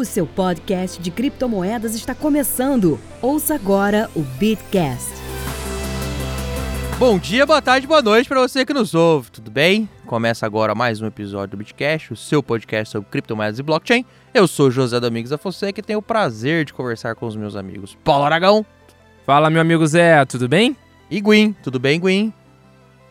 O seu podcast de criptomoedas está começando. Ouça agora o Bitcast. Bom dia, boa tarde, boa noite para você que nos ouve, tudo bem? Começa agora mais um episódio do Bitcast, o seu podcast sobre criptomoedas e blockchain. Eu sou José Domingos da Fonseca e tenho o prazer de conversar com os meus amigos Paulo Aragão. Fala, meu amigo Zé, tudo bem? E Guin, tudo bem, Guin?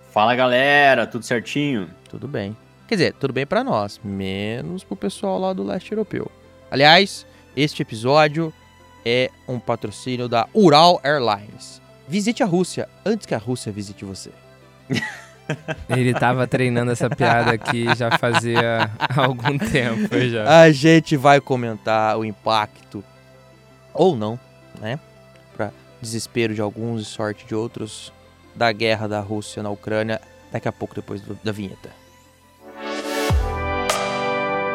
Fala galera, tudo certinho? Tudo bem. Quer dizer, tudo bem para nós, menos pro pessoal lá do leste europeu. Aliás, este episódio é um patrocínio da Ural Airlines. Visite a Rússia antes que a Rússia visite você. Ele tava treinando essa piada aqui já fazia algum tempo já. A gente vai comentar o impacto, ou não, né? Para desespero de alguns e sorte de outros, da guerra da Rússia na Ucrânia, daqui a pouco depois do, da vinheta.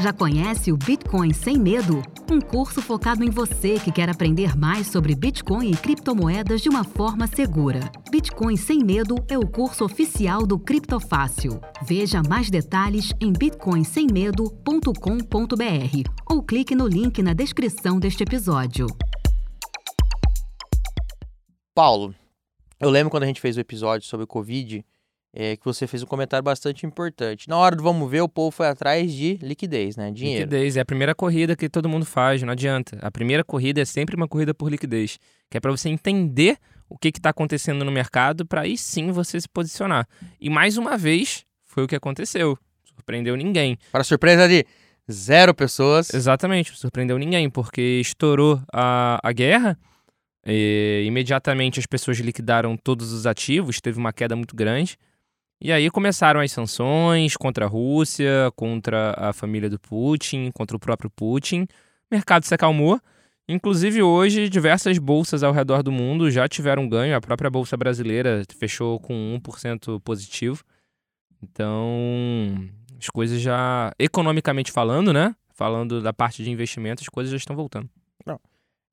Já conhece o Bitcoin Sem Medo? Um curso focado em você que quer aprender mais sobre Bitcoin e criptomoedas de uma forma segura. Bitcoin Sem Medo é o curso oficial do Criptofácil. Veja mais detalhes em bitcoinsemmedo.com.br ou clique no link na descrição deste episódio. Paulo, eu lembro quando a gente fez o episódio sobre o Covid, é, que você fez um comentário bastante importante. Na hora do vamos ver, o povo foi atrás de liquidez, né? Dinheiro. Liquidez é a primeira corrida que todo mundo faz, não adianta. A primeira corrida é sempre uma corrida por liquidez, que é para você entender o que está acontecendo no mercado, para aí sim você se posicionar. E mais uma vez, foi o que aconteceu. Surpreendeu ninguém. Para surpresa de zero pessoas. Exatamente, surpreendeu ninguém, porque estourou a, a guerra. E, imediatamente as pessoas liquidaram todos os ativos, teve uma queda muito grande. E aí começaram as sanções contra a Rússia, contra a família do Putin, contra o próprio Putin. O mercado se acalmou. Inclusive hoje, diversas bolsas ao redor do mundo já tiveram ganho. A própria bolsa brasileira fechou com 1% positivo. Então, as coisas já, economicamente falando, né? Falando da parte de investimento, as coisas já estão voltando. Não.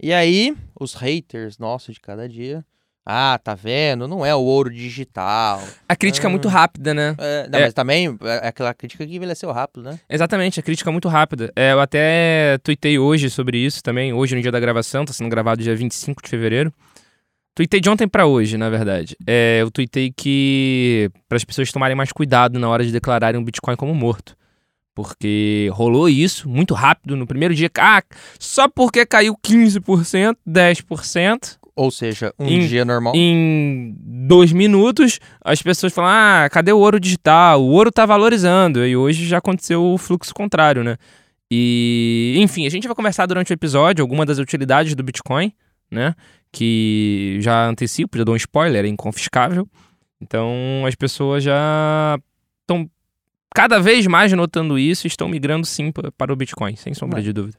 E aí, os haters nossos de cada dia ah, tá vendo? Não é o ouro digital. A crítica é muito rápida, né? É, não, É. Mas também é aquela crítica que envelheceu rápido, né? Exatamente, a crítica é muito rápida. É, eu até tuitei hoje sobre isso também, hoje no dia da gravação, tá sendo gravado dia 25 de fevereiro. Tuitei de ontem pra hoje, na verdade. É, eu tuitei que para as pessoas tomarem mais cuidado na hora de declararem um Bitcoin como morto. Porque rolou isso muito rápido no primeiro dia. Ah, só porque caiu 15%, 10%, Ou seja, um Em- dia normal. em dois minutos, as pessoas falam: ah, cadê o ouro digital? O ouro tá valorizando. E hoje já aconteceu o fluxo contrário, né? E, enfim, a gente vai conversar durante o episódio algumas das utilidades do Bitcoin, né? Que já antecipo, já dou um spoiler, é inconfiscável. Então as pessoas já estão cada vez mais notando isso e estão migrando sim pa- para o Bitcoin, sem sombra de dúvida.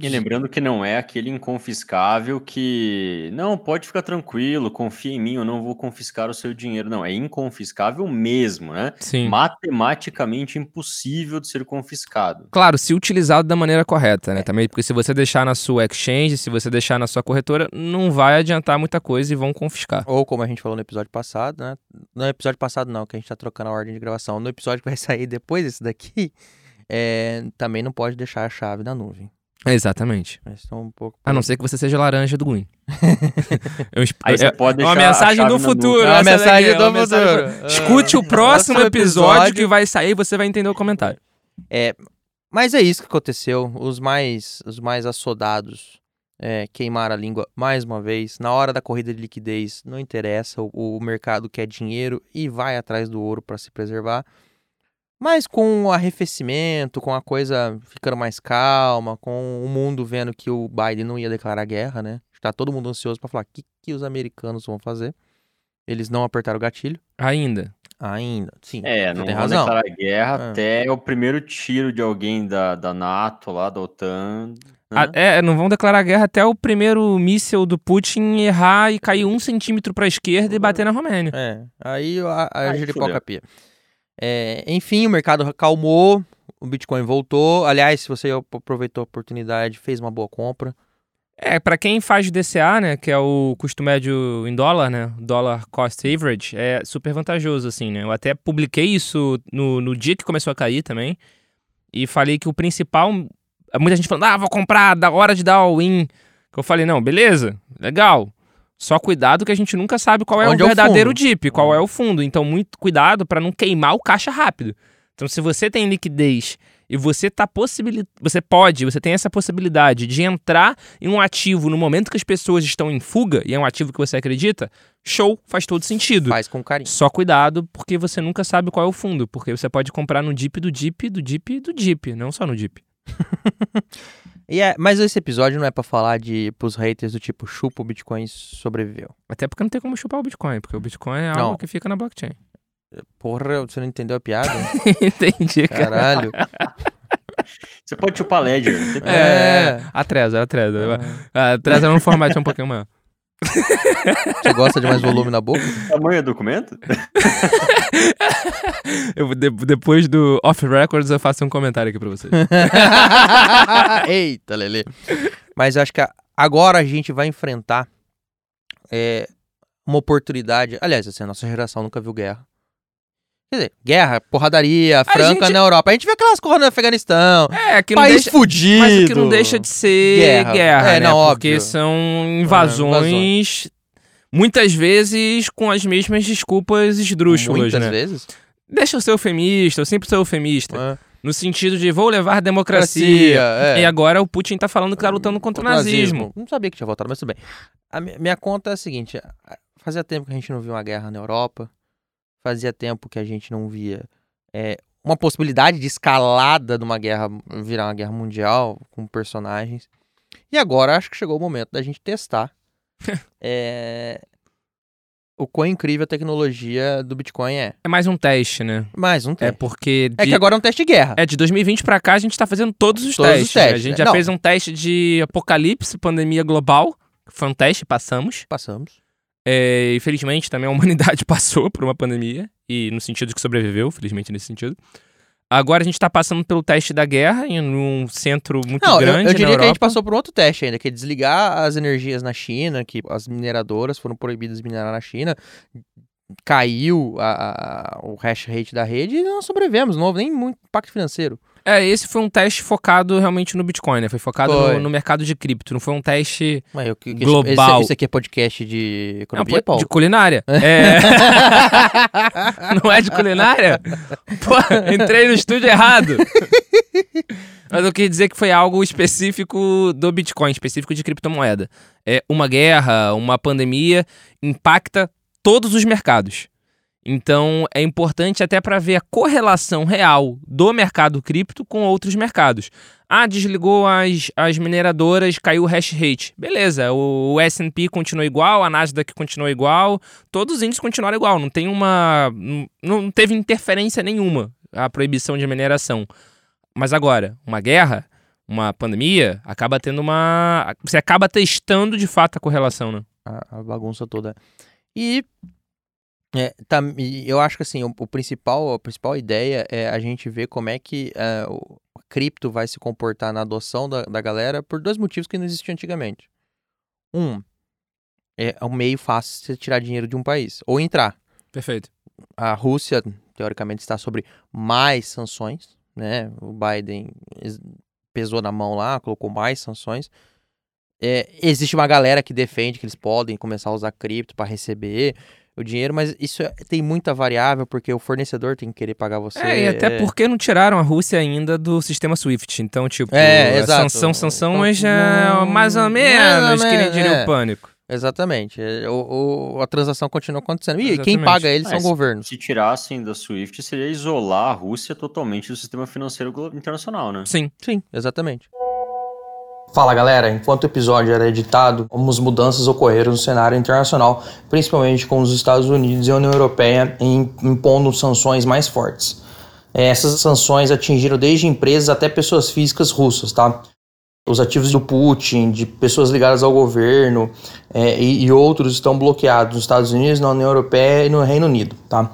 E lembrando que não é aquele inconfiscável que, não, pode ficar tranquilo, confia em mim, eu não vou confiscar o seu dinheiro. Não, é inconfiscável mesmo, né? Sim. Matematicamente impossível de ser confiscado. Claro, se utilizado da maneira correta, né? Também, porque se você deixar na sua exchange, se você deixar na sua corretora, não vai adiantar muita coisa e vão confiscar. Ou como a gente falou no episódio passado, né? No episódio passado não, que a gente tá trocando a ordem de gravação. No episódio que vai sair depois desse daqui, é, também não pode deixar a chave na nuvem. Exatamente. Mas um pouco... A não ser que você seja laranja do Gwyn. Eu esp- Aí você é- pode é uma mensagem do futuro. É uma mensagem é do futuro. Escute o Ah, próximo episódio. que vai sair, você vai entender o comentário. É, mas é isso que aconteceu. Os mais, os mais assodados é, queimaram a língua mais uma vez. Na hora da corrida de liquidez, não interessa. O, o mercado quer dinheiro e vai atrás do ouro para se preservar. Mas com o arrefecimento, com a coisa ficando mais calma, com o mundo vendo que o Biden não ia declarar guerra, né? Está todo mundo ansioso para falar o que, que os americanos vão fazer. Eles não apertaram o gatilho Ainda. ainda. Sim, É, não tem vão razão. declarar guerra É. até o primeiro tiro de alguém da, da NATO lá, da OTAN. Ah, né? é, não vão declarar guerra até o primeiro míssil do Putin errar e cair um centímetro pra esquerda e bater na Romênia. É, aí a, a giripoca fudeu. pia. É, enfim, o mercado acalmou, o Bitcoin voltou. Aliás, se você aproveitou a oportunidade, fez uma boa compra. É, pra quem faz DCA, né, que é o custo médio em dólar, né, Dollar Cost Average, é super vantajoso, assim, né. Eu até publiquei isso no, no dia que começou a cair também e falei que o principal... Muita gente falando, ah, vou comprar, da hora de dar all-in. Eu falei, não, beleza, legal. Só cuidado que a gente nunca sabe qual é Onde o é o verdadeiro? DIP, qual é o fundo. Então, muito cuidado pra não queimar o caixa rápido. Então, se você tem liquidez e você tá possibili... você pode, você tem essa possibilidade de entrar em um ativo no momento que as pessoas estão em fuga e é um ativo que você acredita, show, faz todo sentido. Faz com carinho. Só cuidado, porque você nunca sabe qual é o fundo, porque você pode comprar no DIP do DIP, do DIP do DIP, não só no DIP. E é, mas esse episódio não é pra falar de pros haters do tipo chupa o Bitcoin sobreviveu. Até porque não tem como chupar o Bitcoin, porque o Bitcoin é Não. algo que fica na blockchain. Porra, você não entendeu a piada? Entendi, cara. Caralho. Você pode chupar Ledger. não problema. É, a Trezor, a Trezor. A Trezor é um formato um pouquinho maior. Você gosta de mais volume na boca? Tamanho é documento? Eu, de- depois do Off Records eu faço um comentário aqui pra vocês. Eita, Lele. Mas acho que a- agora a gente vai enfrentar é, uma oportunidade. Aliás, assim, a nossa geração nunca viu guerra. Quer dizer, guerra, porradaria, franca gente- na Europa. A gente vê aquelas coisas no Afeganistão, É, que país deixa... fudido. Mas o que não deixa de ser Guerra. guerra, É, né? não, Porque óbvio. são invasões, muitas vezes com as mesmas desculpas esdrúxulas, Muitas né? vezes. Deixa eu ser eufemista, eu sempre sou eufemista. É. No sentido de vou levar democracia. é. E agora o Putin tá falando que tá lutando contra o nazismo. Não sabia que tinha voltado, mas tudo bem. A mi- minha conta é a seguinte: fazia tempo que a gente não via uma guerra na Europa, fazia tempo que a gente não via é, uma possibilidade de escalada de uma guerra virar uma guerra mundial com personagens. E agora acho que chegou o momento da gente testar é, o quão incrível a tecnologia do Bitcoin é. É mais um teste, né? Mais um É teste. porque. É de- que agora é um teste de guerra. É, de 2020 pra cá a gente tá fazendo todos os Todos os testes. né? testes, A gente né? já Não. fez um teste de apocalipse, pandemia global. Foi um teste, passamos. Passamos. É, infelizmente, também a humanidade passou por uma pandemia. E no sentido de que sobreviveu, felizmente nesse sentido. Agora a gente tá passando pelo teste da guerra em um centro muito Não, eu, grande eu na diria que a gente passou por outro teste ainda, que é desligar as energias na China, que as mineradoras foram proibidas de minerar na China, caiu a- a- o hash rate da rede e nós sobrevivemos, não houve nem muito impacto financeiro. É, esse foi um teste focado realmente no Bitcoin, né? Foi focado Foi. No, no mercado de cripto. Não foi um teste Mas eu, que, que- Global. Esse, esse aqui é podcast de Não, economia, Paulo? de culinária. É. Não é de culinária? Pô, entrei no estúdio errado. Mas eu queria dizer que foi algo específico do Bitcoin, específico de criptomoeda. É uma guerra, uma pandemia impacta todos os mercados. Então é importante até para ver a correlação real do mercado cripto com outros mercados. Ah, desligou as, as mineradoras, caiu o hash rate. Beleza, o, o S&P continuou igual, a Nasdaq continuou igual, todos os índices continuaram igual. Não tem uma... Não, não teve interferência nenhuma a proibição de mineração. Mas agora, uma guerra, uma pandemia, acaba tendo uma... Você acaba testando de fato a correlação, né? a, a bagunça toda. E é, tá, eu acho que assim, o, o principal, a principal ideia é a gente ver como é que é, o cripto vai se comportar na adoção da, da galera por dois motivos que não existiam antigamente. Um, é um meio fácil de você tirar dinheiro de um país, ou entrar. Perfeito. A Rússia, teoricamente, está sobre mais sanções, né? O Biden es- pesou na mão lá, colocou mais sanções. É, existe uma galera que defende que eles podem começar a usar cripto para receber o dinheiro, mas isso é- tem muita variável, porque o fornecedor tem que querer pagar você. É, e até porque não tiraram a Rússia ainda do sistema SWIFT. Então, tipo, É, exato. sanção, sanção, Então, mas já hum, mais ou mais ou menos, que nem diria é. o pânico. Exatamente. É, O, o- a transação continua acontecendo. E quem Exatamente. paga eles são governos. Se tirassem da SWIFT, seria isolar a Rússia totalmente do sistema financeiro internacional, né? Sim. Sim, exatamente. Fala galera, enquanto o episódio era editado, algumas mudanças ocorreram no cenário internacional, principalmente com os Estados Unidos e a União Europeia impondo sanções mais fortes. É, essas sanções atingiram desde empresas até pessoas físicas russas, tá? Os ativos do Putin, de pessoas ligadas ao governo é, e, e, outros estão bloqueados nos Estados Unidos, na União Europeia e no Reino Unido, tá?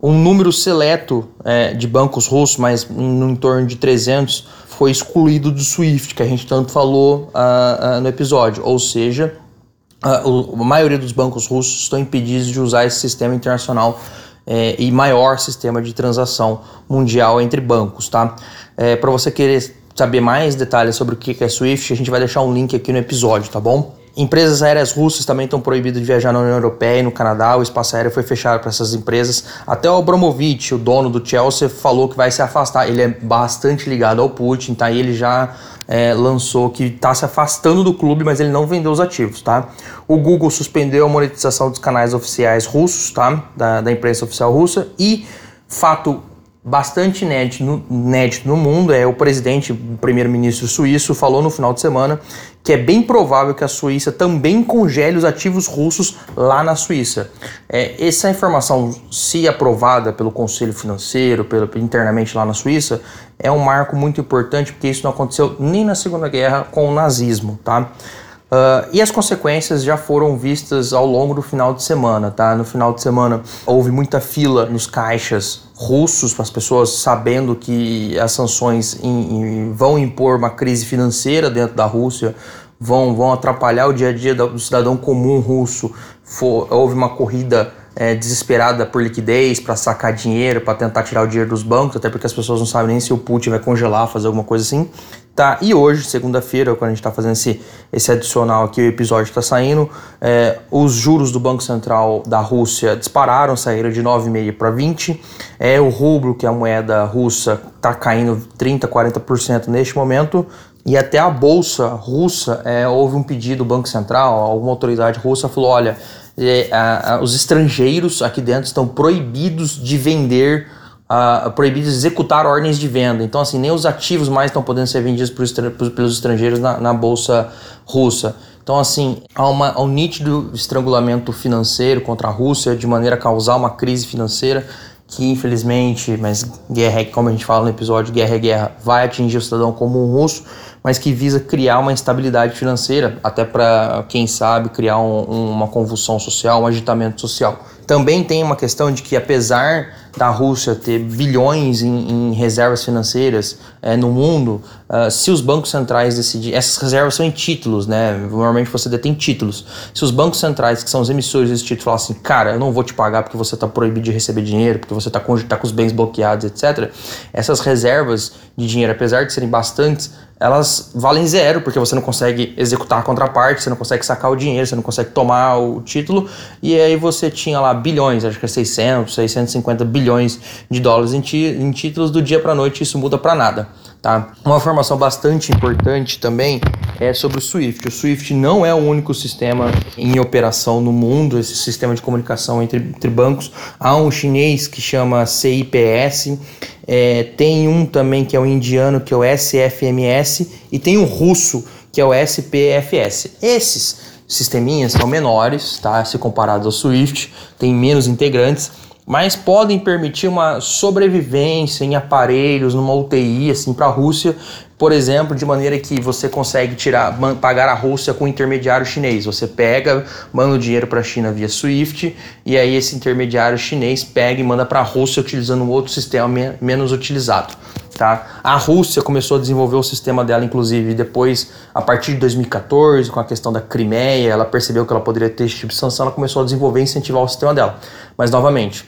Um número seleto é, de bancos russos, mas no entorno de 300, foi excluído do SWIFT, que a gente tanto falou uh, uh, no episódio. Ou seja, uh, a maioria dos bancos russos estão impedidos de usar esse sistema internacional é, e maior sistema de transação mundial entre bancos, tá? É, Para você querer saber mais detalhes sobre o que é SWIFT, a gente vai deixar um link aqui no episódio, tá bom? Empresas aéreas russas também estão proibidas de viajar na União Europeia e no Canadá. O espaço aéreo foi fechado para essas empresas. Até o Abramovich, o dono do Chelsea, falou que vai se afastar. Ele é bastante ligado ao Putin, tá? E ele já é, lançou que está se afastando do clube, mas ele não vendeu os ativos, tá? O Google suspendeu a monetização dos canais oficiais russos, tá? Da, da imprensa oficial russa. E fato bastante inédito no, inédito no mundo é o presidente, o primeiro-ministro suíço, falou no final de semana que é bem provável que a Suíça também congele os ativos russos lá na Suíça. É, essa informação, se aprovada pelo Conselho Financeiro, pelo, internamente lá na Suíça, é um marco muito importante porque isso não aconteceu nem na Segunda Guerra com o nazismo, tá? Uh, e as consequências já foram vistas ao longo do final de semana, tá? No final de semana houve muita fila nos caixas russos, para as pessoas sabendo que as sanções vão impor uma crise financeira dentro da Rússia, vão, vão atrapalhar o dia a dia do cidadão comum russo. For, houve uma corrida é, desesperada por liquidez, para sacar dinheiro, para tentar tirar o dinheiro dos bancos, até porque as pessoas não sabem nem se o Putin vai congelar, fazer alguma coisa assim. Tá, e hoje, segunda-feira, quando a gente está fazendo esse, esse adicional aqui, o episódio está saindo, é, os juros do Banco Central da Rússia dispararam, saíram de 9,5 para 20. É, o rublo, que é a moeda russa, está caindo 30%, 40% neste momento. E até a bolsa russa, é, houve um pedido do Banco Central, alguma autoridade russa falou: olha, é, a, a, os estrangeiros aqui dentro estão proibidos de vender, a, proibidos de executar ordens de venda. Então, assim, nem os ativos mais estão podendo ser vendidos pelos estrangeiros na, na, bolsa russa. Então, assim, há, uma, há um nítido estrangulamento financeiro contra a Rússia de maneira a causar uma crise financeira que infelizmente, mas guerra é como a gente fala no episódio, guerra é guerra, vai atingir o cidadão comum russo, mas que visa criar uma instabilidade financeira, até para, quem sabe, criar um, uma convulsão social, um agitamento social. Também tem uma questão de que, apesar da Rússia ter bilhões em, em reservas financeiras é, no mundo, uh, se os bancos centrais decidirem. Essas reservas são em títulos, né? Normalmente você detém títulos. Se os bancos centrais, que são os emissores desse título, falam assim, cara, eu não vou te pagar porque você está proibido de receber dinheiro, porque você está com, tá com os bens bloqueados, etc., essas reservas de dinheiro, apesar de serem bastantes, elas valem zero, porque você não consegue executar a contraparte, você não consegue sacar o dinheiro, você não consegue tomar o título, e aí você tinha lá bilhões, acho que é 600, 650 bilhões de dólares em, em títulos do dia para noite, isso muda para nada. Tá? Uma informação bastante importante também é sobre o SWIFT. O SWIFT não é o único sistema em operação no mundo, esse sistema de comunicação entre, entre bancos. Há um chinês que chama CIPS, é, tem um também que é o indiano, que é o SFMS, e tem o russo, que é o SPFS. Esses sisteminhas são menores, tá? Se comparado ao Swift, tem menos integrantes mas podem permitir uma sobrevivência em aparelhos, numa UTI, assim, para a Rússia, por exemplo, de maneira que você consegue tirar, pagar a Rússia com um intermediário chinês. Você pega, manda o dinheiro para a China via SWIFT e aí esse intermediário chinês pega e manda para a Rússia utilizando um outro sistema menos utilizado. Tá? A Rússia começou a desenvolver o sistema dela, inclusive, depois, a partir de 2014, com a questão da Crimeia, ela percebeu que ela poderia ter esse tipo de sanção, ela começou a desenvolver e incentivar o sistema dela. Mas, novamente,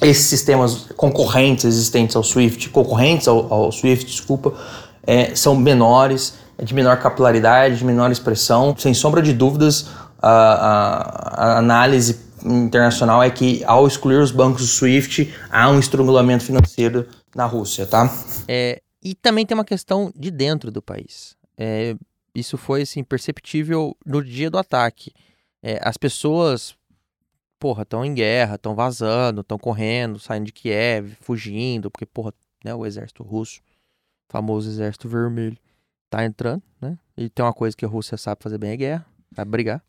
esses sistemas concorrentes existentes ao Swift, concorrentes ao, ao Swift, desculpa, é, são menores, é de menor capilaridade, de menor expressão. Sem sombra de dúvidas, a, a, a análise internacional é que ao excluir os bancos do SWIFT, há um estrangulamento financeiro na Rússia, tá? É, e também tem uma questão de dentro do país. É, isso foi assim, perceptível no dia do ataque. É, as pessoas porra, estão em guerra, estão vazando, estão correndo, saindo de Kiev, fugindo, porque, porra, né, o exército russo, famoso exército vermelho, tá entrando, né? E tem uma coisa que a Rússia sabe fazer bem é guerra, sabe brigar.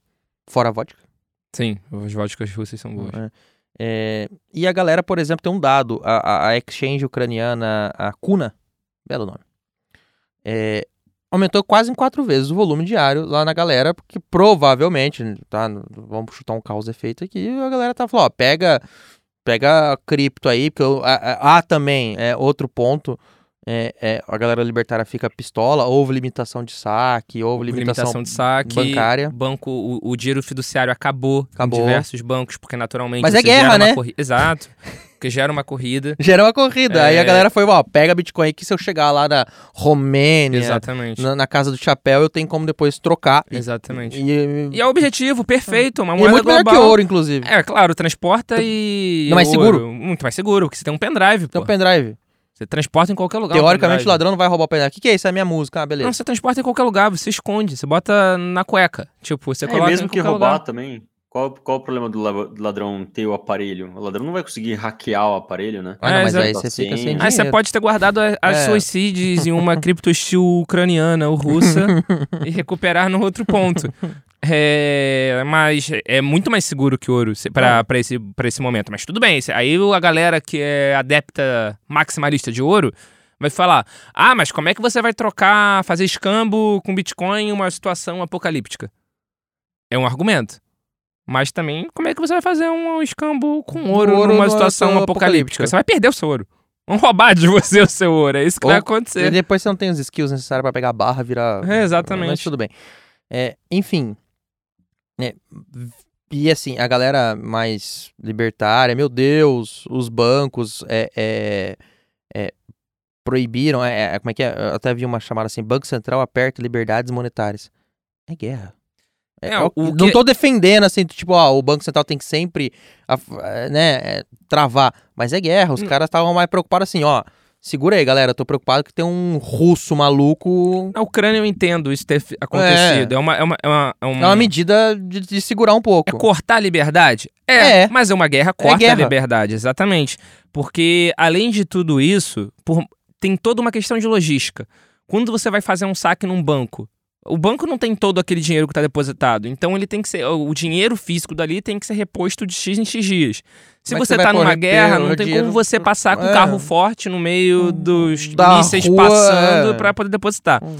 Fora a vodka. Sim, as vodkas russas são boas. É. É, e a galera, por exemplo, tem um dado. A, a, a exchange ucraniana, a Kuna, belo nome, é, aumentou quase em quatro vezes o volume diário lá na galera, porque provavelmente, tá? Vamos chutar um causa efeito aqui, a galera tá falando, ó, pega, pega cripto aí, porque há também é outro ponto é, é, a galera libertária fica pistola, houve limitação de saque, houve limitação, limitação de saque, bancária. Banco, o, o dinheiro fiduciário acabou, Acabou. em diversos bancos, porque naturalmente. Mas é guerra, né? corri- Exato. Porque gera uma corrida. Gera uma corrida. Aí a É. galera foi, ó, pega Bitcoin aqui, se eu chegar lá na Romênia, Exatamente. na, na casa do chapéu, eu tenho como depois trocar. E- Exatamente. E, E é o objetivo, perfeito, uma e é moeda muito melhor global. que ouro, inclusive. É, claro, transporta e. Não, mais ouro. seguro? Muito mais seguro, porque você tem um pendrive, Tem um pendrive. Você transporta em qualquer lugar. Teoricamente, o ladrão não vai roubar o pendrive. O que, que é isso? É a minha música. Ah, beleza. Não, você transporta em qualquer lugar, você esconde, você bota na cueca. Tipo, você É, coloca mesmo em que roubar lugar. também. Qual, qual o problema do la- do ladrão ter o aparelho? O ladrão não vai conseguir hackear o aparelho, né? Ah, não, É, mas aí você fica sem Aí Aí você pode ter guardado a- as É. suas seeds em uma criptostil ucraniana ou russa e recuperar no outro ponto. É, mas é muito mais seguro que ouro pra, pra, esse, pra esse momento. Mas tudo bem, aí a galera que é adepta maximalista de ouro vai falar: ah, mas como é que você vai trocar, fazer escambo com Bitcoin em uma situação apocalíptica? É um argumento. Mas também, como é que você vai fazer um escambo com ouro, Ouro numa situação apocalíptica? Você vai perder o seu ouro. Vão roubar de você o seu ouro. É isso que Ou- vai E acontecer. depois você não tem os skills necessários pra pegar a barra, virar. É, exatamente. Mas tudo bem. É, enfim. É, e assim, a galera mais libertária, meu Deus, os bancos é, é, é, proibiram. É, é, como é que é? Eu até vi uma chamada assim: Banco Central aperta liberdades monetárias. É guerra. É, É, é o- o não que- tô defendendo assim, tipo, ó, o Banco Central tem que sempre é, né, é, travar. Mas é guerra. Os Hum. caras estavam mais preocupados assim, ó. Segura aí, galera. Tô preocupado que tem um russo maluco. Na Ucrânia eu entendo isso ter acontecido. É, uma, é, uma, é, uma, é, um- É uma medida de, de segurar um pouco. é cortar a liberdade? É. Mas é uma guerra corta guerra. a liberdade, exatamente. Porque, além de tudo isso, por- tem toda uma questão de logística. Quando você vai fazer um saque num banco, o banco não tem todo aquele dinheiro que está depositado. Então ele tem que ser. O dinheiro físico dali tem que ser reposto de X em X dias. Se é que você você vai tá numa guerra, não tem dinheiro? como você passar com um É. carro forte no meio dos Da mísseis rua, passando é. para poder depositar. Hum.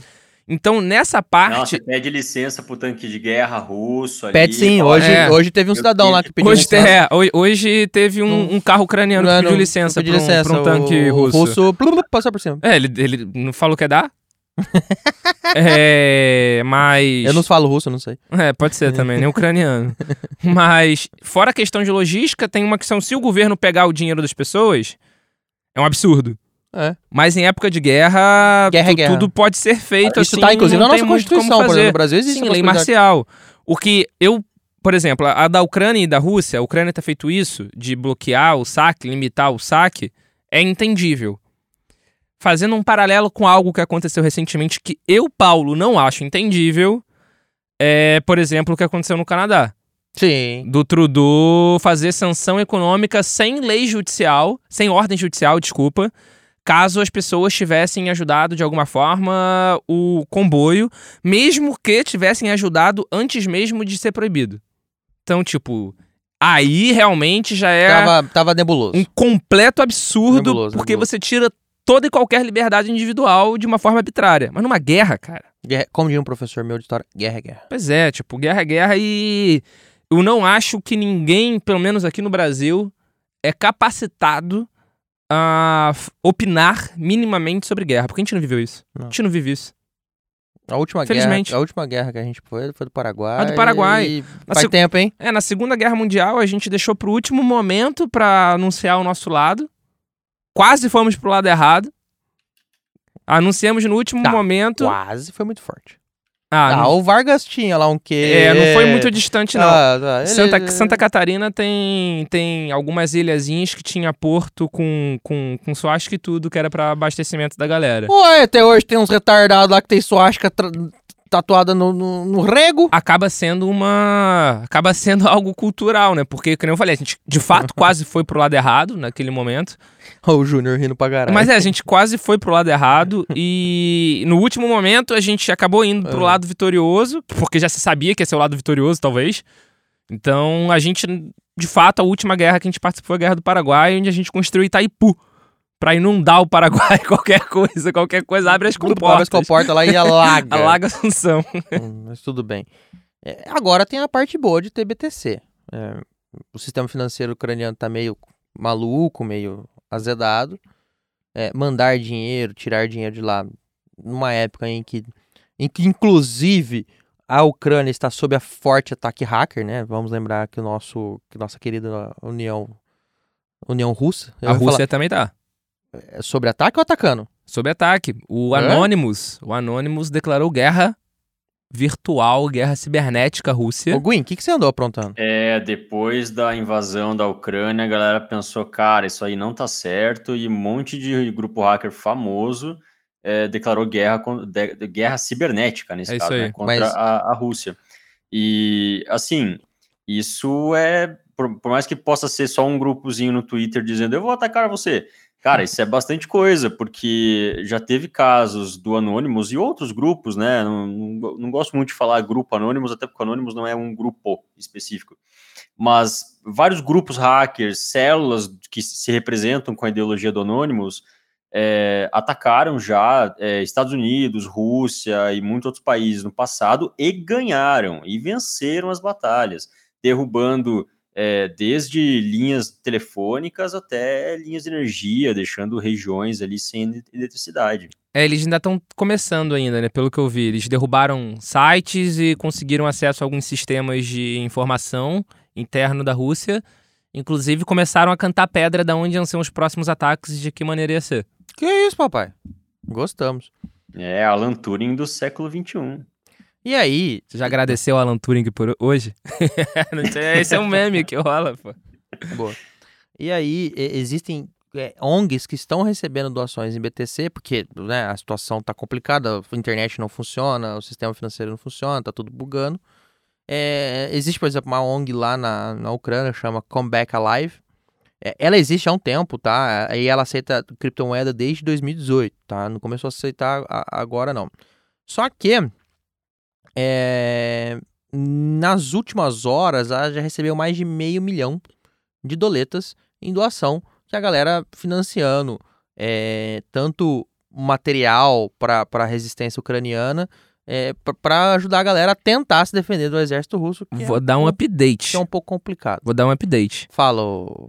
Então, nessa Não, parte. você pede licença pro tanque de guerra russo ali. Pede sim, hoje, É. hoje teve um cidadão lá que pediu Hoje, licença. é, hoje, teve um, um carro ucraniano que Não, pediu não, licença pediu para um, pra um tanque o, russo. O russo plum, passou por cima. É, ele, ele não falou que ia dar? é, mas. Eu não falo russo, não sei. É, pode ser também, nem ucraniano. Mas, fora a questão de logística, tem uma questão: se o governo pegar o dinheiro das pessoas, é um absurdo. É. Mas em época de guerra, Guerra é tu- guerra. tudo pode ser feito Isso assim. tá, inclusive, na nossa Constituição, por exemplo. No Brasil existe Sim, lei marcial. O que eu, por exemplo, a da Ucrânia e da Rússia, a Ucrânia ter feito isso, de bloquear o saque, limitar o saque, é entendível. Fazendo um paralelo com algo que aconteceu recentemente que eu, Paulo, não acho entendível, é, por exemplo, o que aconteceu no Canadá. Sim. Do Trudeau fazer sanção econômica sem lei judicial, sem ordem judicial, desculpa, caso as pessoas tivessem ajudado de alguma forma o comboio, mesmo que tivessem ajudado antes mesmo de ser proibido. Então, tipo, aí realmente já é Tava, tava nebuloso. um completo absurdo, Nebuloso, porque nebuloso. você tira toda e qualquer liberdade individual de uma forma arbitrária. Mas numa guerra, cara. Guerra- como diria um professor meu de história, guerra é guerra. Pois é, tipo, guerra é guerra e eu não acho que ninguém, pelo menos aqui no Brasil, é capacitado a opinar minimamente sobre guerra, porque a gente não viveu isso. A Não. gente não vive isso. A última guerra, a última guerra que a gente foi foi do Paraguai. A do Paraguai. e Na Faz seg- tempo, hein? É, na Segunda Guerra Mundial a gente deixou pro último momento pra anunciar o nosso lado. Quase fomos pro lado errado. Anunciamos no último Tá, momento. Quase foi muito forte. Ah, Ah, não, o Vargas tinha lá um quê? é, não foi muito distante, não. Ah, tá. Ele- Santa, Santa Catarina tem, tem algumas ilhazinhas que tinha porto com, com, com suasca e tudo, que era pra abastecimento da galera. Ué, até hoje tem uns retardados lá que tem suástica tra- tatuada no, no, no rego. Acaba sendo uma. Acaba sendo algo cultural, né? Porque, como eu falei, a gente de fato quase foi pro lado errado naquele momento. Ó, o Júnior rindo pra caralho. Mas é, a gente quase foi pro lado errado e no último momento a gente acabou indo pro É. lado vitorioso, porque já se sabia que ia ser o lado vitorioso, talvez. Então a gente, de fato, a última guerra que a gente participou foi a Guerra do Paraguai, onde a gente construiu Itaipu. Pra inundar o Paraguai, qualquer coisa, qualquer coisa, abre as Tudo abre comportas. as comportas lá e alaga. Alaga Assunção. Hum, Mas tudo bem. É, agora tem a parte boa de ter BTC. É, o sistema financeiro ucraniano tá meio maluco, meio azedado. É, mandar dinheiro, tirar dinheiro de lá, numa época em que, em que inclusive a Ucrânia está sob a forte ataque hacker, né? Vamos lembrar que o nosso, que nossa querida União, União Russa, A ia falar, Rússia também tá. É sobre ataque ou atacando? Sob ataque. O É? Anonymous, o Anonymous declarou guerra virtual, guerra cibernética à Rússia. Ô Gwen, o que, que você andou aprontando? É, depois da invasão da Ucrânia, a galera pensou, cara, isso aí não tá certo, e um monte de grupo hacker famoso é, declarou guerra, de- de- guerra cibernética, nesse É caso, né, contra Mas- a, a Rússia. E, assim, isso é, por, por mais que possa ser só um grupozinho no Twitter dizendo, eu vou atacar você, Cara, isso é bastante coisa, porque já teve casos do Anonymous e outros grupos, né? Não, não, não gosto muito de falar grupo Anonymous, até porque o Anonymous não é um grupo específico. Mas vários grupos hackers, células que se representam com a ideologia do Anonymous, é, atacaram já é, Estados Unidos, Rússia e muitos outros países no passado e ganharam e venceram as batalhas, derrubando é, desde linhas telefônicas até linhas de energia, deixando regiões ali sem eletricidade. É, eles ainda estão começando ainda, né? Pelo que eu vi. Eles derrubaram sites e conseguiram acesso a alguns sistemas de informação interno da Rússia. Inclusive, começaram a cantar pedra de onde iam ser os próximos ataques e de que maneira ia ser. Que isso, papai? Gostamos. É Alan Turing do século XXI. E aí, Você já agradeceu ao Alan Turing por hoje? Sei, Esse é um meme que rola, pô. Boa. E aí, existem é, ONGs que estão recebendo doações em BTC, porque né, a situação está complicada, a internet não funciona, o sistema financeiro não funciona, tá tudo bugando. É, existe, por exemplo, uma ONG lá na, na Ucrânia, chama Comeback Alive. É, ela existe há um tempo, tá? E ela aceita criptomoeda desde 2018, tá? Não começou a aceitar agora, não. Só que, é, nas últimas horas, ela já recebeu mais de meio milhão de doletas em doação que a galera financiando é, tanto material para a resistência ucraniana é, para ajudar a galera a tentar se defender do exército russo, que, Vou é, dar um update. que é um pouco complicado. Vou dar um update. Fala,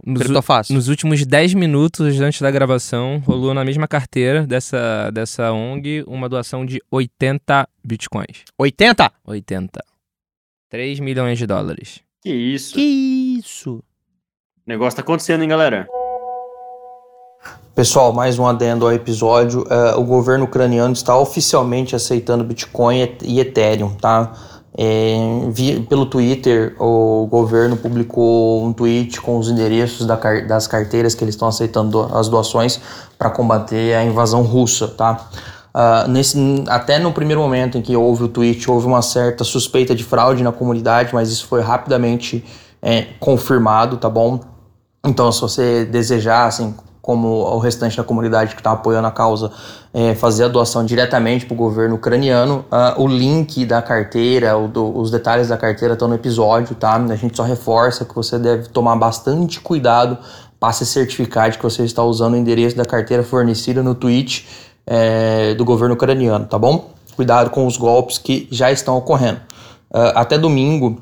Nos Criptofácil. Nos últimos 10 minutos antes da gravação, rolou na mesma carteira dessa, dessa ONG uma doação de 80 bitcoins. 80? 80. 3 milhões de dólares. Que isso? Que isso? O negócio tá acontecendo, hein, galera? Pessoal, mais um adendo ao episódio. Eh, o governo ucraniano está oficialmente aceitando Bitcoin e- Ethereum, tá? Vi- pelo Twitter, o governo publicou um tweet com os endereços da das carteiras que eles estão aceitando do- as doações para combater a invasão russa, tá? Ah, nesse, até no primeiro momento em que houve o tweet, houve uma certa suspeita de fraude na comunidade, mas isso foi rapidamente eh, confirmado, tá bom? Então, se você desejar, assim, como o restante da comunidade que está apoiando a causa, é, fazer a doação diretamente para o governo ucraniano, ah, o link da carteira, o do- os detalhes da carteira estão no episódio, tá? A gente só reforça que você deve tomar bastante cuidado para se certificar de que você está usando o endereço da carteira fornecida no tweet é, do governo ucraniano, tá bom? Cuidado com os golpes que já estão ocorrendo. Ah, até domingo,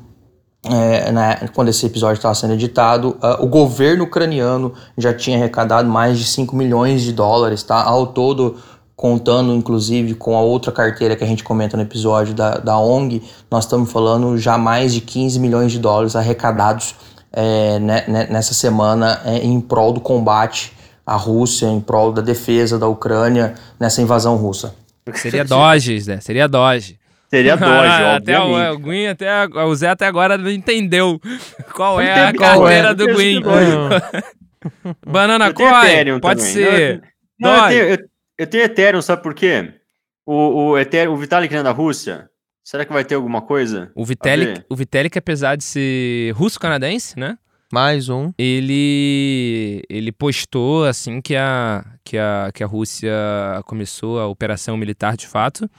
é, né, quando esse episódio estava sendo editado, ah, o governo ucraniano já tinha arrecadado mais de 5 milhões de dólares, tá? Ao todo, contando inclusive com a outra carteira que a gente comenta no episódio da, da ONG, nós estamos falando já mais de 15 milhões de dólares arrecadados é, né, né, nessa semana é, em prol do combate à Rússia, em prol da defesa da Ucrânia nessa invasão russa. Seria Doge, Zé. Seria Doge. Seria Doge, até o, obviamente. o Gwyn, até o Zé até agora não entendeu qual é a carteira é. do Gwyn. Banana Coin, pode também. ser. Não, eu tenho, eu, eu tenho Ethereum, sabe por quê? O, o, Ethereum, o Vitalik, que é da Rússia, Será que vai ter alguma coisa? O Vitalik, o Vitalik, apesar de ser russo-canadense, né? Mais um. Ele, ele postou assim que a, que, a, que a Rússia começou a operação militar de fato.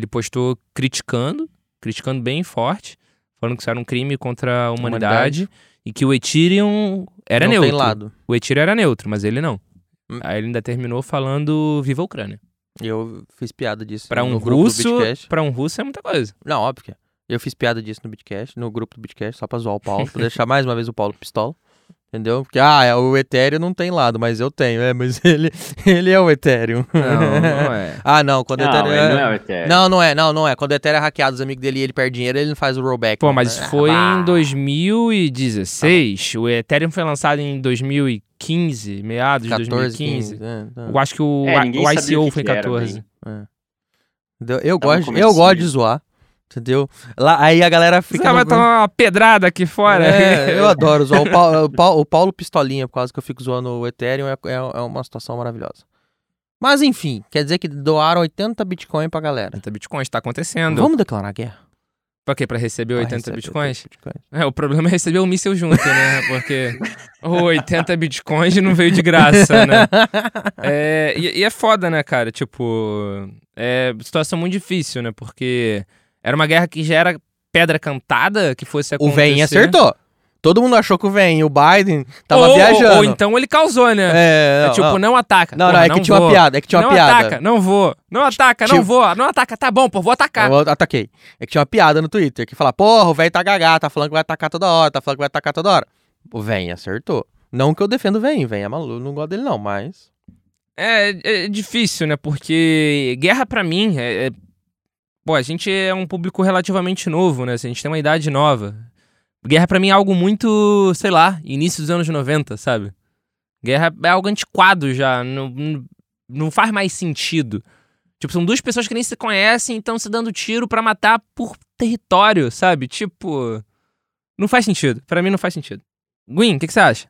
Ele postou criticando, criticando bem forte, falando que isso era um crime contra a humanidade, Humanidade. e que o Ethereum era não neutro. tem lado. O Ethereum era neutro, mas ele não. Hum. Aí ele ainda terminou falando Viva a Ucrânia. Eu fiz piada disso Pra no um russo, Bitcast. para um russo é muita coisa. Não, óbvio que é. Eu fiz piada disso no Bitcast, no grupo do Bitcast, só pra zoar o Paulo, pra deixar mais uma vez o Paulo pistola. Entendeu? Porque, ah, é, o Ethereum não tem lado, mas eu tenho. É, mas ele, ele é o Ethereum. Não, não é. ah, não, quando o Não, Ethereum ele é... não é o Ethereum. Não, não é, não, não é. Quando o Ethereum é hackeado, os amigos dele e ele perde dinheiro, ele não faz o rollback. Pô, mas Ah, foi vá. em 2016. O Ethereum foi lançado em 2015, meados de 14, 2015. 15. é, tá. Eu acho que o, É, o ICO o que foi em que era, 14. bem. Entendeu? Eu, gosto, eu gosto de zoar, entendeu? Lá, aí a galera Você fica... vai no- tomar uma pedrada aqui fora. É, eu adoro zoar. O Paulo, o Paulo, o Paulo Pistolinha, por causa que eu fico zoando o Ethereum, é, é, é uma situação maravilhosa. Mas enfim, quer dizer que doaram 80 Bitcoin pra galera. 80 bitcoins, tá acontecendo. Vamos declarar guerra? Pra quê? Pra receber Pra 80 receber bitcoins? 80 bitcoins. É, o problema é receber o míssil junto, né? Porque o 80 bitcoins não veio de graça, né? É, e, e é foda, né, cara? Tipo, é situação muito difícil, né? Porque era uma guerra que já era pedra cantada, que fosse O acontecer. Vem acertou. Todo mundo achou que o Vem, o Biden, tava ou, viajando. Ou então ele causou, né? É, É, não, tipo, não. não, ataca. Não, Porra, não, é que tinha vou. uma piada, é que tinha uma não piada. ataca, não vou. Não ataca, não vou. Não ataca, tá bom, pô, vou atacar. Eu ataquei. É que tinha uma piada no Twitter que fala, porra, o velho tá gagá, tá falando que vai atacar toda hora, tá falando que vai atacar toda hora. O Vem acertou. Não que eu defendo o Vem, o Vem é maluco, não gosto dele não, mas... É, é difícil, né? Porque guerra pra mim é, é- Pô, a gente é um público relativamente novo, né? A gente tem uma idade nova. Guerra pra mim é algo muito, sei lá, início dos anos 90, sabe? Guerra é algo antiquado já, não, não- faz mais sentido. Tipo, são duas pessoas que nem se conhecem e estão se dando tiro pra matar por território, sabe? Tipo, não faz sentido. Pra mim não faz sentido. Gwyn, o que, que você acha?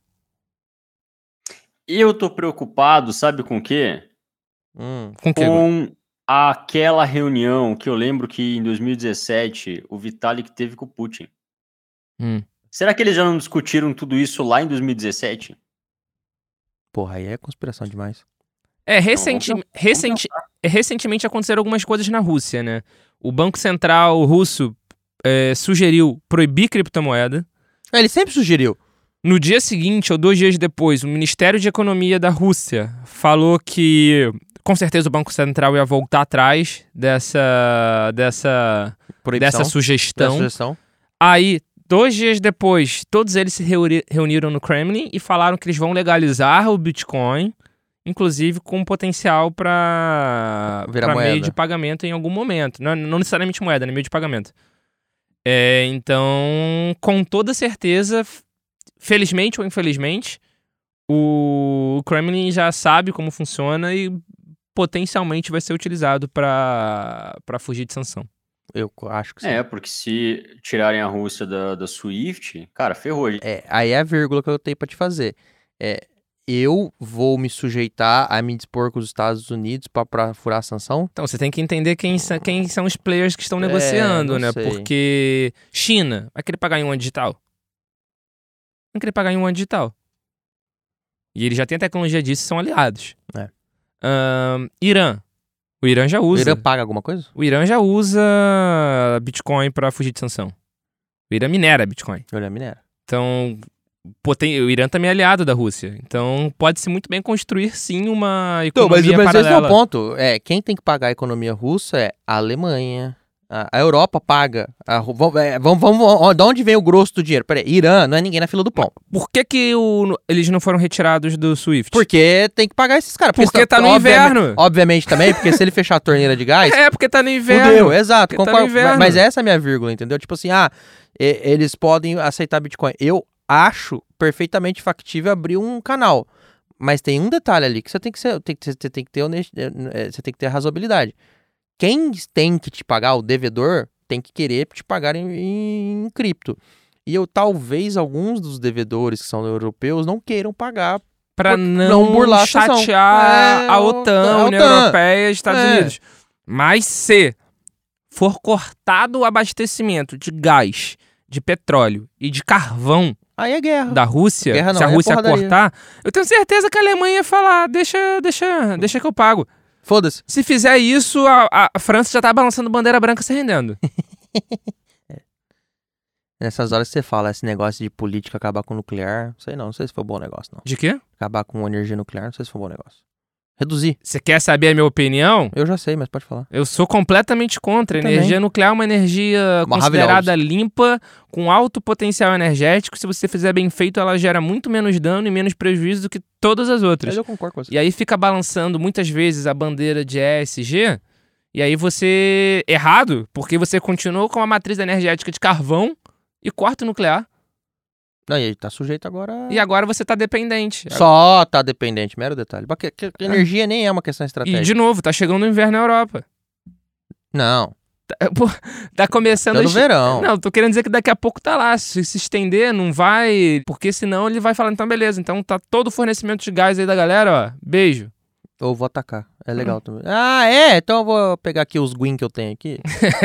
Eu tô preocupado, sabe com o quê? Hum, Com o quê? Gwyn? Com aquela reunião que eu lembro que em 2017 o Vitalik teve com o Putin. Hum. Será que eles já não discutiram tudo isso lá em 2017? porra, aí é conspiração demais. É, recenti vamos recenti é, recentemente aconteceram algumas coisas na Rússia, né? O Banco Central russo é, sugeriu proibir criptomoeda. Ele sempre sugeriu. No dia seguinte, ou dois dias depois, o Ministério de Economia da Rússia falou que com certeza o Banco Central ia voltar atrás dessa, dessa, Proibição. dessa sugestão. sugestão. Aí, dois dias depois, todos eles se reuni- reuniram no Kremlin e falaram que eles vão legalizar o Bitcoin, inclusive com potencial para meio de pagamento em algum momento. Não, não necessariamente moeda, né? meio de pagamento. É, então, com toda certeza, felizmente ou infelizmente, o Kremlin já sabe como funciona e potencialmente vai ser utilizado para fugir de sanção. Eu acho que sim. É, porque se tirarem a Rússia da, da SWIFT, cara, ferrou. É, aí é a vírgula que eu tenho pra te fazer. É, eu vou me sujeitar a me dispor com os Estados Unidos pra, pra furar a sanção? Então, você tem que entender quem, quem são os players que estão É, negociando, né? sei. Porque China vai querer pagar em uma digital? Vai querer pagar em uma digital. E eles já têm a tecnologia disso e são aliados. É. Irã. O Irã já O usa. Irã paga alguma coisa? O Irã já usa Bitcoin pra fugir de sanção. O Irã minera Bitcoin. O Irã minera. Então, poten- o Irã também é aliado da Rússia. Então, pode-se muito bem construir, sim, uma Então, mas, economia mas esse é o paralela. ponto. É, quem tem que pagar a economia russa é a Alemanha. A, Europa paga. A vamos, é, vamos, vamos, de onde vem o grosso do dinheiro? Peraí, Irã não é ninguém na fila do pão. Por que, que o- eles não foram retirados do SWIFT? Porque tem que pagar esses caras. Porque tá no obviamente- inverno. Obviamente também, porque se ele fechar a torneira de gás, É, porque tá no inverno. Fudeu, exato. Porque tá concordo, no inverno. mas essa é a minha vírgula, entendeu? Tipo assim, ah, eles podem aceitar Bitcoin. Eu acho perfeitamente factível abrir um canal. Mas tem um detalhe ali que você tem que ser, tem você tem que ter honest- eh, eh, você tem que ter razoabilidade. Quem tem que te pagar, o devedor, tem que querer te pagar em, em cripto. E eu talvez alguns dos devedores que são europeus não queiram pagar Pra Por- não, não burlar a chatear É, a OTAN, a a União. Europeia e Estados É. Unidos. Mas se for cortado o abastecimento de gás, de petróleo e de carvão Aí é guerra. da Rússia, Guerra não, se a é Rússia porradaria. cortar, eu tenho certeza que a Alemanha ia falar: deixa, deixa, deixa que eu pago. Foda-se. Se fizer isso, a, a- França já tá balançando bandeira branca se rendendo. Nessas horas que você fala, esse negócio de política acabar com o nuclear, sei não, não sei se foi um bom negócio, não. De quê? Acabar com energia nuclear, não sei se foi um bom negócio. Reduzir. Você quer saber a minha opinião? Eu já sei, mas pode falar. Eu sou completamente contra. Eu também. Energia nuclear é uma energia considerada limpa, com alto potencial energético. Se você fizer bem feito, ela gera muito menos dano e menos prejuízo do que todas as outras. Mas eu concordo com você. E aí fica balançando muitas vezes a bandeira de ESG. E aí você. Errado, porque você continuou com a matriz energética de carvão e corta o nuclear. Não, e tá sujeito agora. E agora você tá dependente. Só tá dependente, mero detalhe. Porque que- que energia nem é uma questão E estratégica. de novo, tá chegando o inverno na Europa. Não, Pô, tá começando tá no a- verão. Não, tô querendo dizer que daqui a pouco tá lá. Se se estender, não vai. Porque senão ele vai falar, então beleza. Então tá todo o fornecimento de gás aí da galera, ó. Beijo. Então Ou vou atacar. É legal hum. também. Ah, é? Então eu vou pegar aqui os Gwyn que eu tenho aqui.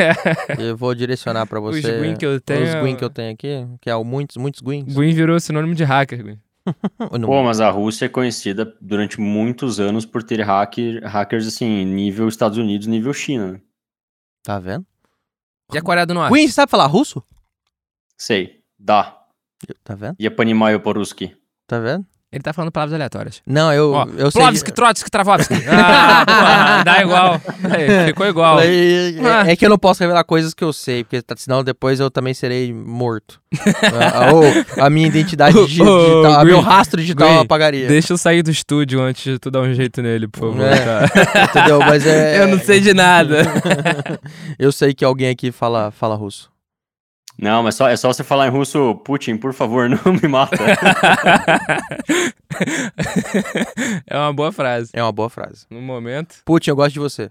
eu vou direcionar para você. Os Gwyn que eu tenho. Os Gwyn que eu tenho aqui, que é muitos, muitos Gwyns. Gwyn virou sinônimo de hacker, Gwyn. Pô, mas a Rússia é conhecida durante muitos anos por ter hacker, hackers, assim, nível Estados Unidos, nível China. Né? Tá vendo? E a Coreia do Norte? Gwyn, sabe falar russo? Sei. Dá. Tá vendo? E a Panimayo Poruski. Tá vendo? Ele tá falando palavras aleatórias. Não, eu, Ó, eu sei. Plovsky, Trotsky, Travatsky. Ah, dá igual. Ficou igual. É, Ah. é que eu não posso revelar coisas que eu sei, porque tá- senão depois eu também serei morto. Ah, Ou a minha identidade digital, a meu rastro digital eu apagaria. Deixa eu sair do estúdio antes de tu dar um jeito nele, por favor. É. tá? Entendeu? Mas é. Eu não sei de nada. eu sei que alguém aqui fala, fala russo. Não, mas só, é só você falar em russo, Putin, por favor, não me mata. é uma boa frase. É uma boa frase. No momento. Putin, eu gosto de você.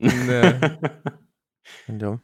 né? Entendeu?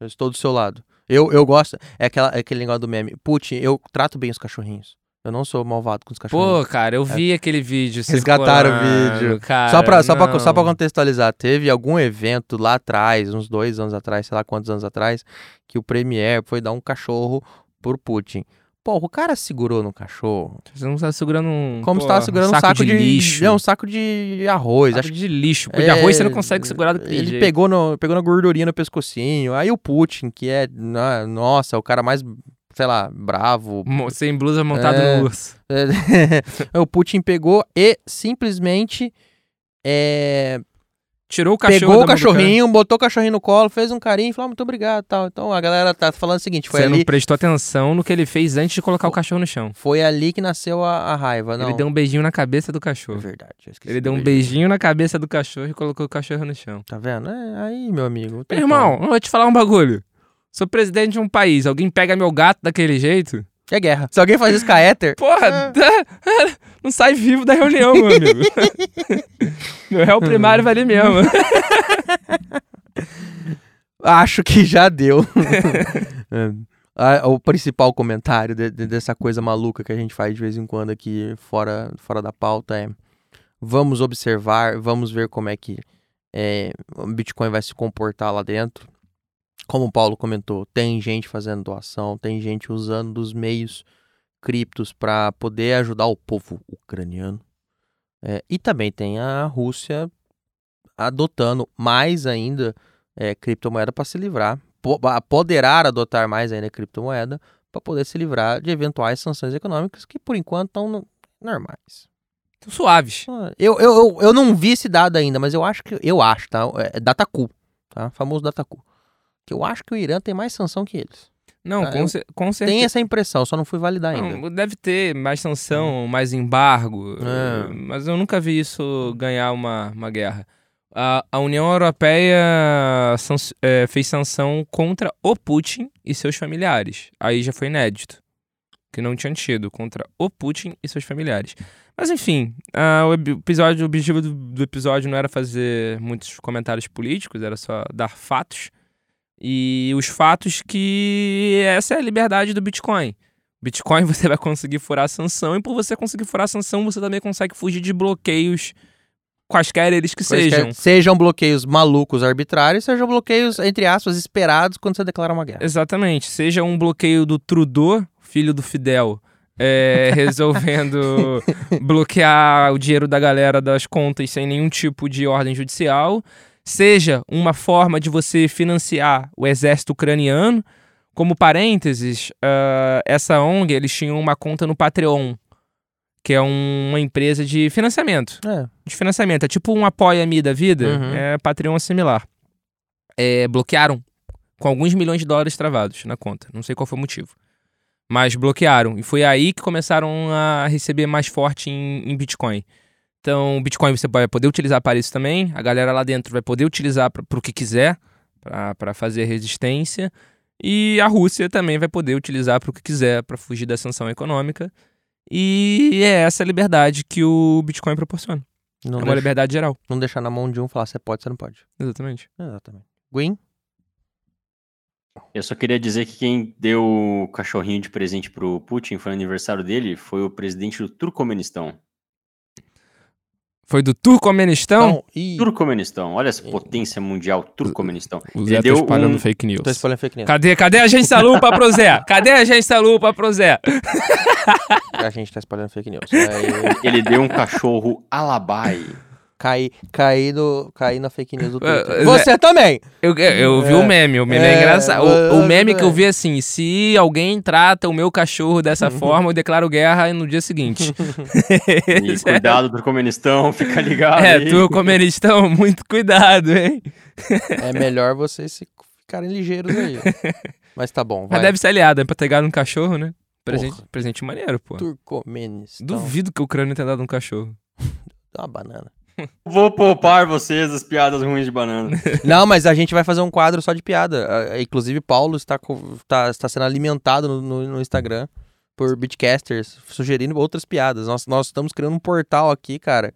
Eu estou do seu lado. Eu, eu gosto. É, aquela, é aquele negócio do meme. Putin, eu trato bem os cachorrinhos. Eu não sou malvado com os Pô, cachorrinhos. cara, eu vi aquele vídeo. Resgataram o vídeo. Cara, só, pra, só, pra, só pra contextualizar, teve algum evento lá atrás, uns dois anos atrás, sei lá quantos anos atrás, que o Premier foi dar um cachorro pro Putin. Pô, o cara segurou no cachorro. Você não tá segurando um. Como pô, se tava segurando um saco, de, lixo. É, um saco de arroz. saco Acho de lixo. Porque de arroz você não É, consegue segurar daquele Ele jeito. pegou, no, pegou na gordurinha no pescocinho. Aí o Putin, que é, nossa, o cara mais, sei lá, bravo. Sem blusa montado É. no urso. É, o Putin pegou e simplesmente é, Tirou o cachorro. pegou o cachorrinho, botou o cachorrinho no colo, fez um carinho e falou: ah, muito obrigado tal. Então a galera tá falando o seguinte: foi Você ali, não prestou atenção no que ele fez antes de colocar o cachorro no chão. foi ali que nasceu a, a raiva. Não, Ele deu um beijinho na cabeça do É cachorro. verdade. eu esqueci Ele deu um beijo. beijinho na cabeça do cachorro e colocou o cachorro no chão. Tá vendo? É, aí, meu amigo. Meu irmão, eu vou te falar um bagulho. Sou presidente de um país, alguém pega meu gato daquele jeito? É guerra. Se alguém faz isso com a Ether. Porra, não sai vivo da reunião, meu amigo. meu réu primário vai ali mesmo. Acho que já deu. É. O principal comentário de- de- dessa coisa maluca que a gente faz de vez em quando aqui fora, fora da pauta é vamos observar, vamos ver como é que é, o Bitcoin vai se comportar lá dentro. Como o Paulo comentou, tem gente fazendo doação, tem gente usando dos meios criptos para poder ajudar o povo ucraniano. É, e também tem a Rússia adotando mais ainda é, criptomoeda para se livrar, po- a- poderá adotar mais ainda criptomoeda para poder se livrar de eventuais sanções econômicas que por enquanto estão normais. Tão suaves. Ah, Eu, eu, eu, eu não vi esse dado ainda, mas eu acho que eu acho, tá? É Dataku, tá? Famoso Dataku. Que eu acho que o Irã tem mais sanção que eles. Não, Ah, com, cer- com Tem certeza. essa impressão, só não fui validar ainda. Não, deve ter mais sanção, mais embargo, É. mas eu nunca vi isso ganhar uma, uma guerra. A, a União Europeia sanc- é, fez sanção contra o Putin e seus familiares. Aí já foi inédito, que não tinha tido, contra o Putin e seus familiares. Mas enfim, ah, o episódio, o objetivo do, do episódio não era fazer muitos comentários políticos, era só dar fatos. E os fatos que essa é a liberdade do Bitcoin. Bitcoin você vai conseguir furar a sanção e por você conseguir furar a sanção você também consegue fugir de bloqueios quaisquer eles que Quaisquer- sejam. Sejam bloqueios malucos, arbitrários, sejam bloqueios, entre aspas, esperados quando você declara uma guerra. Exatamente. Seja um bloqueio do Trudeau, filho do Fidel, é, resolvendo bloquear o dinheiro da galera das contas sem nenhum tipo de ordem judicial. Seja uma forma de você financiar o exército ucraniano. Como parênteses, ah, essa ONG, eles tinham uma conta no Patreon, que é um- uma empresa de financiamento É. de financiamento. É tipo um apoia-me da vida. Uhum. É Patreon similar. É, bloquearam com alguns milhões de dólares travados na conta. Não sei qual foi o motivo. Mas bloquearam. E foi aí que começaram a receber mais forte em, em Bitcoin. Então, o Bitcoin você vai poder utilizar para isso também. A galera lá dentro vai poder utilizar para o que quiser, para fazer resistência. E a Rússia também vai poder utilizar para o que quiser, para fugir da sanção econômica. E é essa a liberdade que o Bitcoin proporciona. Não, é uma deixa- liberdade geral. não deixar na mão de um falar você pode, você não pode. Exatamente. Exatamente. Gwen? Eu só queria dizer que quem deu o cachorrinho de presente pro Putin foi no aniversário dele, foi o presidente do Turcomenistão. Foi do Turcomenistão? Então, ih, Turcomenistão, olha essa potência mundial, Turcomenistão. O Ele Zé tá espalhando um- fake news. tô espalhando fake news. Cadê, cadê a agência lupa pro Zé? Cadê a agência lupa pro Zé? A gente tá espalhando fake news. Aí, Ele deu um cachorro alabai. Caí, caí, no, caí na fake news do É, Twitter. é, Você também! Eu, eu, vi É. o meme, o meme é, É, engraçado. O, o é, meme que eu é. vi é assim: se alguém trata o meu cachorro dessa forma, eu declaro guerra no dia seguinte. E cuidado, Turcomenistão, fica ligado é, aí. Turcomenistão, muito cuidado, hein? É melhor vocês se- ficarem ligeiros aí. Mas tá bom, vai. Mas deve ser aliado, é pra dado um cachorro, né? Presente, Porra. presente maneiro, pô. Turcomenistão. Duvido que o Ucrânia tenha dado um cachorro. Dá uma banana. Vou poupar vocês das piadas ruins de banana. Não, mas a gente vai fazer um quadro só de piada. Inclusive, Paulo está, co- tá- está sendo alimentado no, no- Instagram por Bitcasters, sugerindo outras piadas. Nós, nós estamos criando um portal aqui, cara,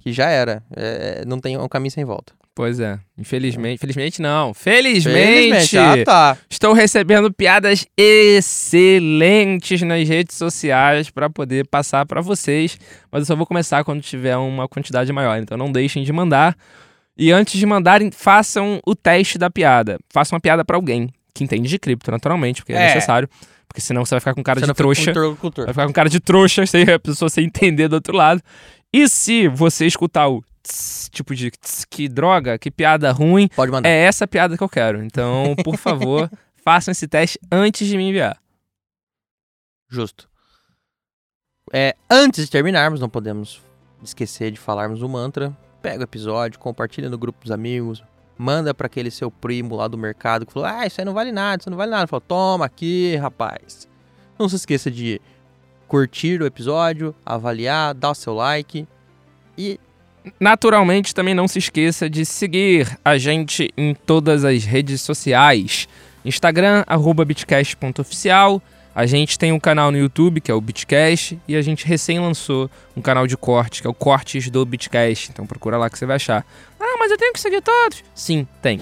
que já era. É, não tem um caminho sem volta. Pois é. Infelizmente. Felizmente não. Felizmente! Ah, tá. Estou recebendo piadas excelentes nas redes sociais para poder passar para vocês, mas eu só vou começar quando tiver uma quantidade maior, então não deixem de mandar. E antes de mandarem, façam o teste da piada. Façam uma piada para alguém que entende de cripto, naturalmente, porque é, É. necessário, porque senão você vai ficar com cara Você de trouxa. Vai ficar com cara de trouxa sem a pessoa sem entender do outro lado. E se você escutar o tss, tipo de tss, que droga, que piada ruim, Pode mandar. é essa piada que eu quero. Então, por favor, façam esse teste antes de me enviar. Justo. É, antes de terminarmos, não podemos esquecer de falarmos o mantra. Pega o episódio, compartilha no grupo dos amigos, manda pra aquele seu primo lá do mercado que falou: Ah, isso aí não vale nada, isso não vale nada. Falou: Toma aqui, rapaz. Não se esqueça de curtir o episódio, avaliar, dar o seu like e Naturalmente, também não se esqueça de seguir a gente em todas as redes sociais. Instagram, arroba bitcast.oficial. A gente tem um canal no YouTube, que é o Bitcast, e a gente recém lançou um canal de corte, que é o Cortes do Bitcast. Então procura lá que você vai achar. Ah, mas eu tenho que seguir todos? Sim, tem.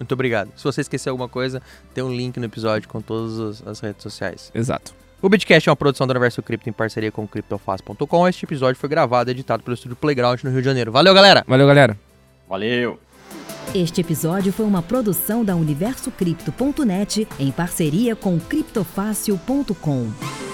muito obrigado. Se você esquecer alguma coisa, tem um link no episódio com todas as- as redes sociais. Exato. O Bitcast é uma produção do Universo Cripto em parceria com o CryptoFast.com. Este episódio foi gravado e editado pelo estúdio Playground no Rio de Janeiro. Valeu, galera! Valeu, galera. Valeu! Este episódio foi uma produção da UniversoCripto.net em parceria com criptofácil.com.